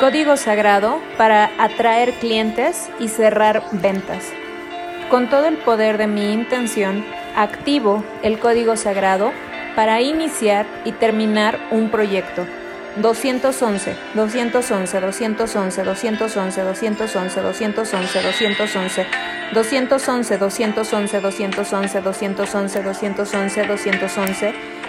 Código sagrado para atraer clientes y cerrar ventas. Con todo el poder de mi intención, activo el código sagrado para iniciar y terminar un proyecto. 211, 211, 211, 211, 211, 211, 211, 211, 211, 211, 211, 211, 211, 211,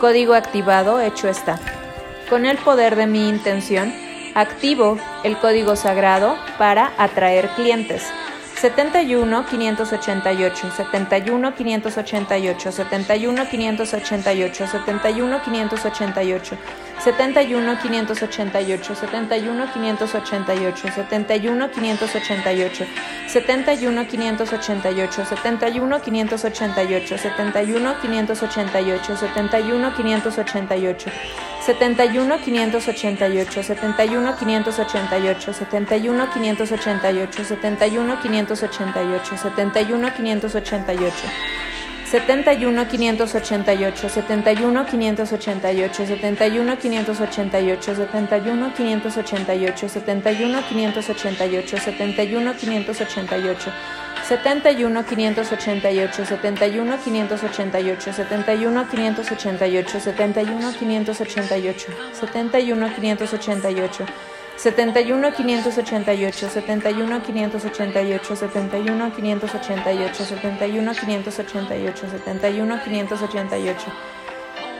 Código activado, hecho está. Con el poder de mi intención, activo el código sagrado para atraer clientes. 71 588 71 588 71 588 71 588 71 588 71 588 71 588 71 588 71 588 71 588 71 588 71 588, 71 588, 71 588, 71 588, 71 588. 71 588 71 588 71 588 71 588 71 588 71 588 71 588 71 588 71 588 71 588 71 588 71 588 71 588 71 588 71 588 71 588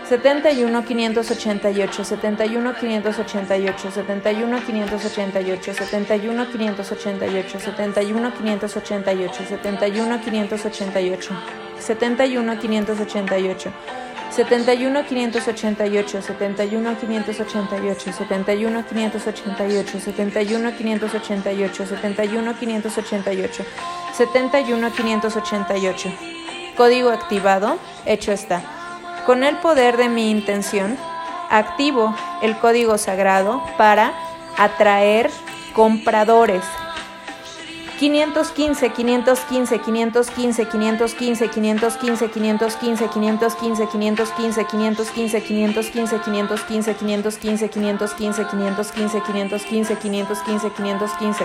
71 588, 71 588, 71 588, 71 588, 71 588, 71 588, 71 588. 71 588 71 588 71 588 71 588 71 588 71 588 Código activado, hecho está. Con el poder de mi intención, activo el código sagrado para atraer compradores. 515, 515, 515, 515, 515, 515, 515, 515, 515, 515, 515, 515, 515, 515, 515, 515, 515,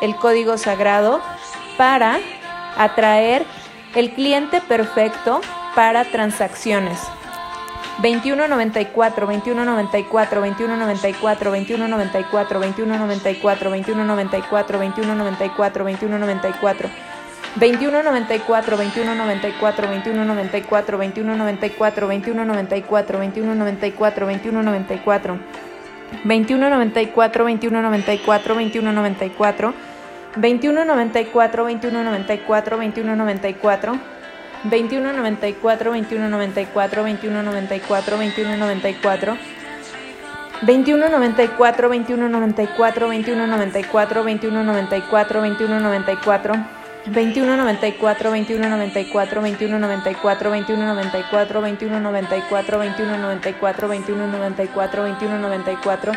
el código sagrado para atraer el cliente perfecto para transacciones. 2194, 2194, 2194, 2194, 2194, 2194, 2194, 2194. 2194, 2194, 2194, 2194, 2194, 2194, 2194. 2194, 2194, 2194, 2194, 2194, 2194, 2194, 2194, 2194, 2194, 2194, 2194, 2194, 2194, 2194, 2194, 2194, 2194, 2194, 2194, 2194, 2194, 2194,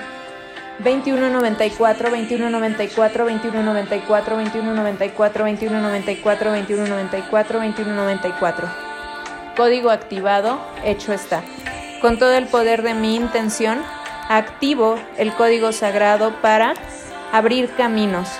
2194, 2194, 2194, 2194, 2194, 2194, 2194. Código activado, hecho está. Con todo el poder de mi intención, activo el código sagrado para abrir caminos.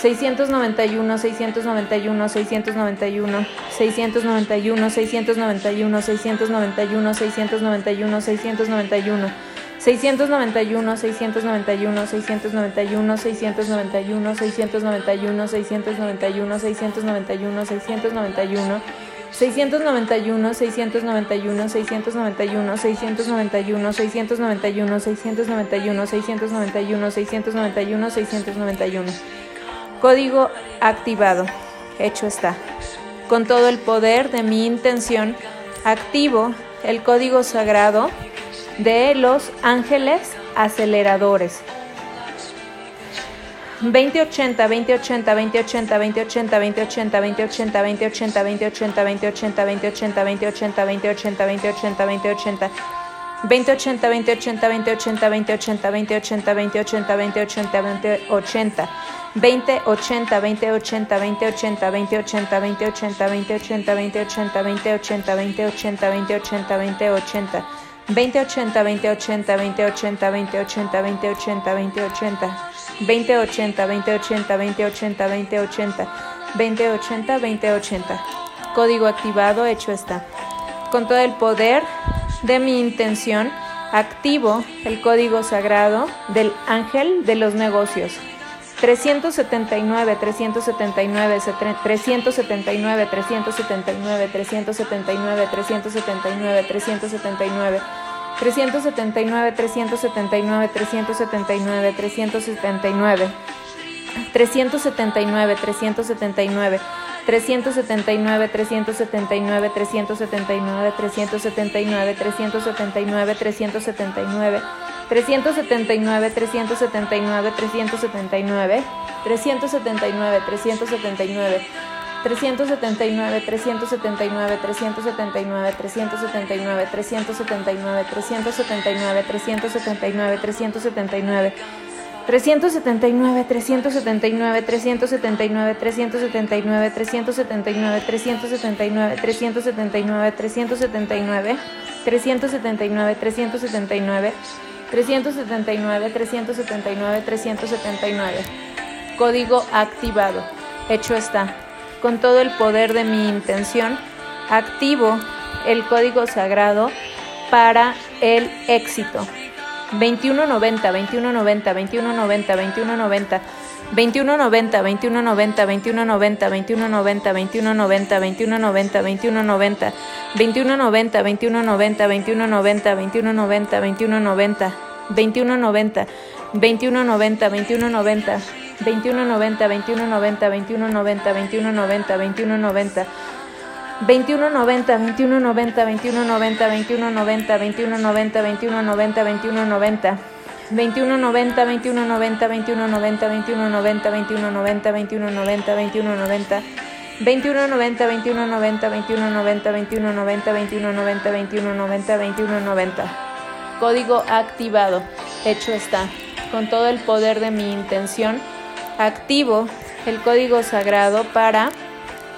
691, 691, 691, 691, 691, 691, 691, 691, 691. 691, 691, 691, 691, 691, 691, 691, 691, 691, 691, 691, 691, 691, 691, 691, 691, 691, 691. Código activado. Hecho está. Con todo el poder de mi intención, activo el código sagrado de los ángeles aceleradores. 2080, 2080, 2080, 2080, 2080, 2080, 2080, 2080, 2080, 2080, 2080, 2080, 2080, 2080. 2080, 2080, 2080, 2080, 2080, 2080, 2080, 2080. 2080, 2080, 2080, 2080, 2080, 2080, 2080, 2080, 2080, 2080, 2080. 2080, 2080, 2080, 2080, 2080, 2080. 2080, 2080, 2080, 2080. 2080, 2080. Código activado, hecho está. Con todo el poder de mi intención, activo el código sagrado del ángel de los negocios. 379, 379, 379, 379, 379, 379, 379. 379, 379, 379, 379. 379, 379. 379, 379, 379, 379, 379, 379, 379, 379, 379, 379, 379. 379, 379, 379, 379, 379, 379, 379, 379. 379, 379, 379, 379, 379, 379, 379, 379, 379, 379, 379, 379, 379. Código activado. Hecho está. Con todo el poder de mi intención, activo el código sagrado para el éxito. 2190, 2190, 2190, 2190. 2190, 2190, 2190, 2190, 2190, 2190, 2190, 2190, 2190, 2190, 2190, 2190, 2190, 2190, 2190, 2190, 2190, 2190, 2190, 2190. 2190, 2190, 2190, 2190, 2190, 2190, 2190. 2190, 2190, 2190, 2190, 2190, 2190, 2190. 2190, 2190, 2190, 2190, 2190, 2190, 2190. Código activado. Hecho está. Con todo el poder de mi intención, activo el código sagrado para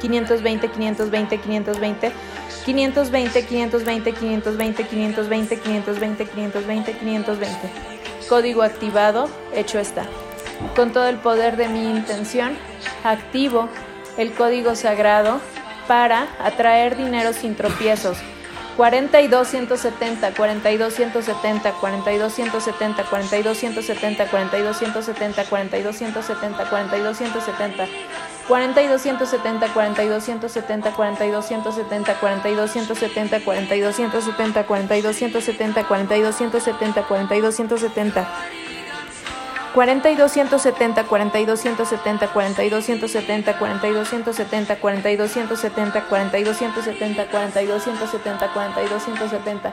520, 520, 520, 520, 520, 520, 520, 520, 520, 520, 520, 520, 520. Código activado, hecho está. Con todo el poder de mi intención, activo el código sagrado para atraer dinero sin tropiezos. 42 170, 42 170, 42 170, 42 cuarenta y doscientos setenta cuarenta y doscientos setenta cuarenta y dos ciento setenta cuarenta y dos ciento setenta cuarenta y doscientos setenta cuarenta y dos cientos setenta cuarenta y doscientos setenta cuarenta y dos ciento setenta cuarenta y doscientos setenta cuarenta y dos ciento setenta cuarenta y dos cientos setenta cuarenta y doscientos setenta cuarenta y dos cientos setenta cuarenta y dos ciento setenta cuarenta y doscientos setenta cuarenta y doscientos setenta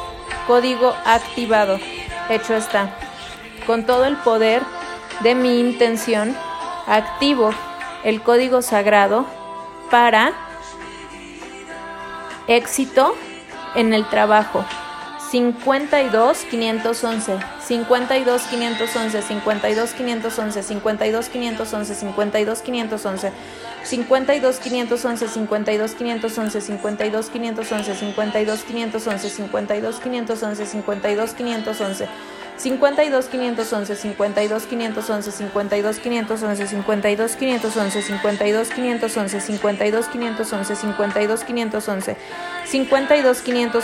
Código activado. Hecho está. Con todo el poder de mi intención, activo el código sagrado para éxito en el trabajo. 52 511 52 511 52 511 52 511 52 511 52 511 52 511 52 511 52 511 52 511 52 511 52 511 52 511 52 511 52 511 52 511 52 511 52 511 52 511 52 511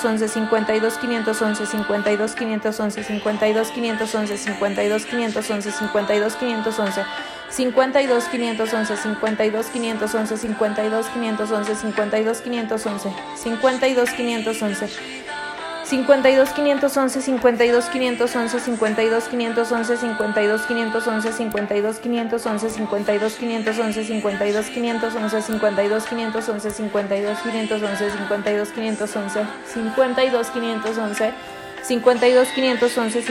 52 511 52 511 52 511 52 511 52 511 52 511 52 511 52 511 52 511 52 511 52 511 52 511 52 511 52 511 52 511 52 511 52 511 52 511 52 511 52 511 52 511 52 511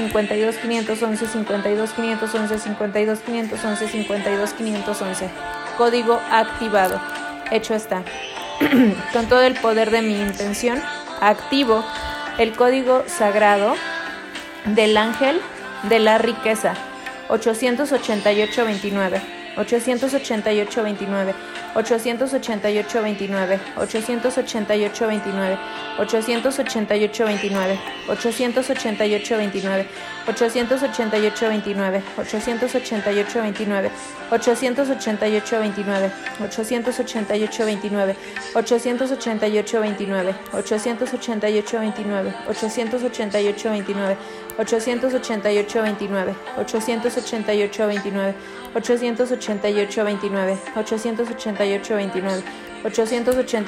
52 511 52 511 52 511 Código activado. Hecho está. Con todo el poder de mi intención, activo el código sagrado del ángel de la riqueza. 888-29. 888-29. 888-29. 888-29. 888-29. 888-29. 888-29. 888-29. 888-29. 888-29. 888-29. 888-29. 888-29. 888-29, 888-29, 888-29, 888-29, 888-29,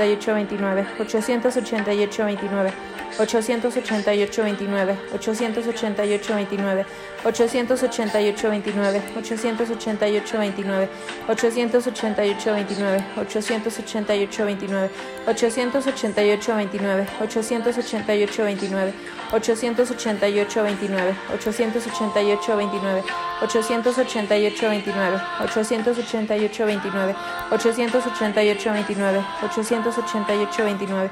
888-29, 888-29, 888-29, 888-29, 888-29, 888-29, 888-29, 888-29, 888-29, 888-29, 888-29, 888-29, 888-29, 888-29, 888-29, 888-29,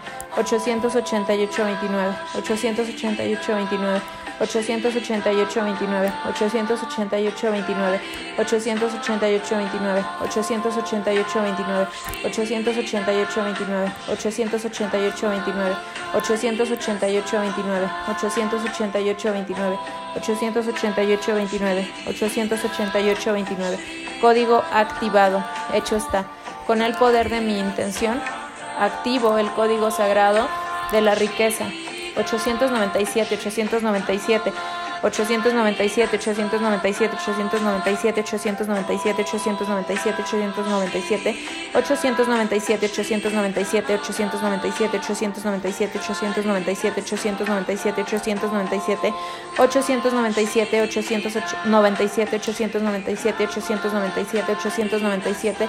888-29, 888-29, 888-29, 888-29, 888-29, 888-29, 888-29, 888-29, 888-29, 888-29, 888-29. Código activado. Hecho está. Con el poder de mi intención, activo el código sagrado de la riqueza. 897, 897. 897, 897, 897, 897, 897, 897, 897, 897, 897, 897, 897, 897, 897, 897, 897, 897, 897, 897, 897, 897, 897, 897, 897, 897,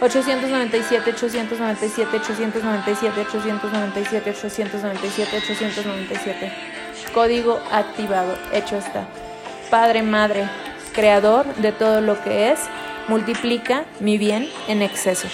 897, 897, 897, 897, 897, 897. Código activado. Hecho está. Padre, Madre, Creador de todo lo que es, multiplica mi bien en exceso.